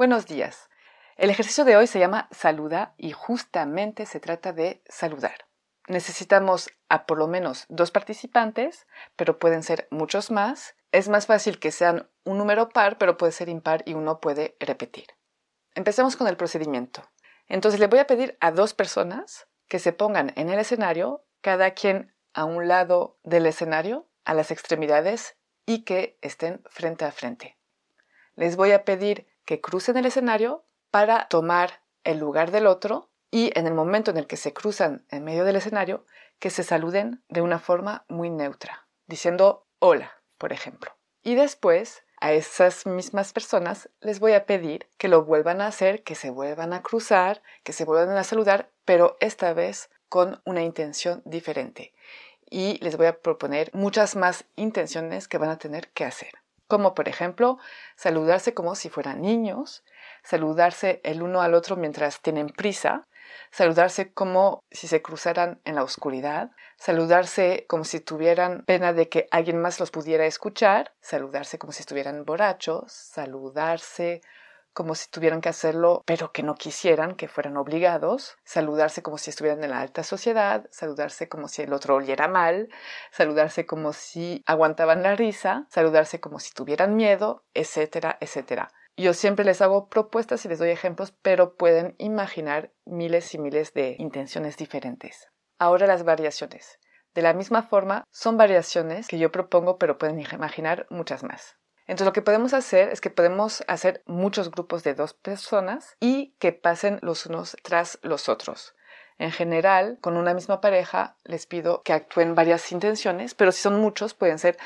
Buenos días. El ejercicio de hoy se llama Saluda y justamente se trata de saludar. Necesitamos a por lo menos dos participantes, pero pueden ser muchos más. Es más fácil que sean un número par, pero puede ser impar y uno puede repetir. Empecemos con el procedimiento. Entonces le voy a pedir a dos personas que se pongan en el escenario, cada quien a un lado del escenario, a las extremidades y que estén frente a frente. Les voy a pedir que crucen el escenario para tomar el lugar del otro y en el momento en el que se cruzan en medio del escenario, que se saluden de una forma muy neutra, diciendo hola, por ejemplo. Y después a esas mismas personas les voy a pedir que lo vuelvan a hacer, que se vuelvan a cruzar, que se vuelvan a saludar, pero esta vez con una intención diferente. Y les voy a proponer muchas más intenciones que van a tener que hacer como por ejemplo saludarse como si fueran niños, saludarse el uno al otro mientras tienen prisa, saludarse como si se cruzaran en la oscuridad, saludarse como si tuvieran pena de que alguien más los pudiera escuchar, saludarse como si estuvieran borrachos, saludarse como si tuvieran que hacerlo, pero que no quisieran, que fueran obligados, saludarse como si estuvieran en la alta sociedad, saludarse como si el otro oliera mal, saludarse como si aguantaban la risa, saludarse como si tuvieran miedo, etcétera, etcétera. Yo siempre les hago propuestas y les doy ejemplos, pero pueden imaginar miles y miles de intenciones diferentes. Ahora las variaciones. De la misma forma, son variaciones que yo propongo, pero pueden imaginar muchas más. Entonces lo que podemos hacer es que podemos hacer muchos grupos de dos personas y que pasen los unos tras los otros. En general, con una misma pareja les pido que actúen varias intenciones, pero si son muchos pueden ser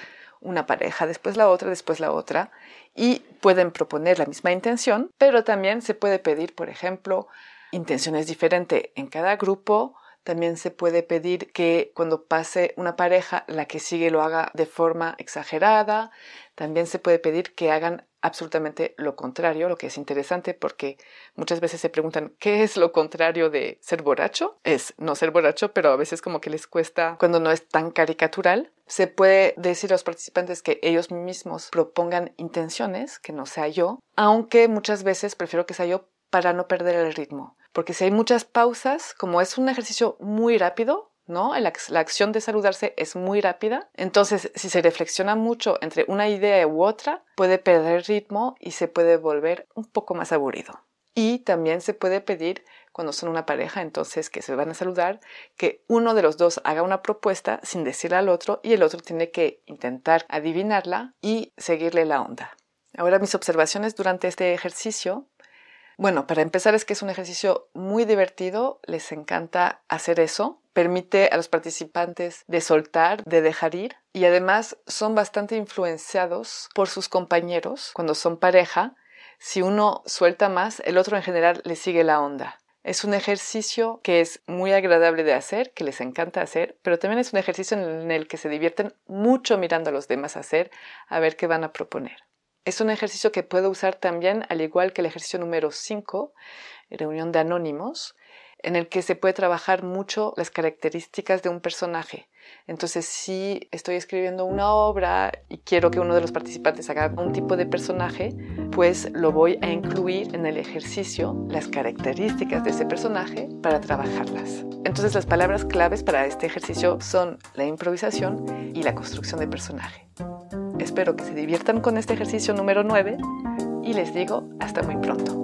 una pareja, después la otra, después la otra, y pueden proponer la misma intención, pero también se puede pedir, por ejemplo, intenciones diferentes en cada grupo también se puede pedir que cuando pase una pareja, la que sigue lo haga de forma exagerada. También se puede pedir que hagan absolutamente lo contrario, lo que es interesante porque muchas veces se preguntan qué es lo contrario de ser borracho. Es no ser borracho, pero a veces como que les cuesta cuando no es tan caricatural. Se puede decir a los participantes que ellos mismos propongan intenciones, que no sea yo, aunque muchas veces prefiero que sea yo para no perder el ritmo porque si hay muchas pausas, como es un ejercicio muy rápido, ¿no? La, la, acción de saludarse es muy rápida. Entonces, si se reflexiona mucho entre una idea u otra, puede perder ritmo y se puede volver un poco más aburrido. Y también se puede pedir, cuando son una pareja, entonces que se van a saludar, que uno de los dos haga una propuesta sin decirle al otro y el otro tiene que intentar adivinarla y seguirle la onda. Ahora mis observaciones durante este ejercicio bueno, para empezar es que es un ejercicio muy divertido, les encanta hacer eso, permite a los participantes de soltar, de dejar ir y además son bastante influenciados por sus compañeros cuando son pareja. Si uno suelta más, el otro en general le sigue la onda. Es un ejercicio que es muy agradable de hacer, que les encanta hacer, pero también es un ejercicio en el que se divierten mucho mirando a los demás hacer, a ver qué van a proponer. Es un ejercicio que puedo usar también, al igual que el ejercicio número 5, reunión de anónimos. en el que se puede trabajar mucho las características de un personaje. Entonces, si estoy escribiendo una obra y quiero que uno de los participantes haga un tipo de personaje, pues lo voy a incluir en el ejercicio las características de ese personaje para trabajarlas. Entonces, las palabras claves para este ejercicio son la improvisación y la construcción de personaje. Espero que se diviertan con este ejercicio número 9 y les digo hasta muy pronto.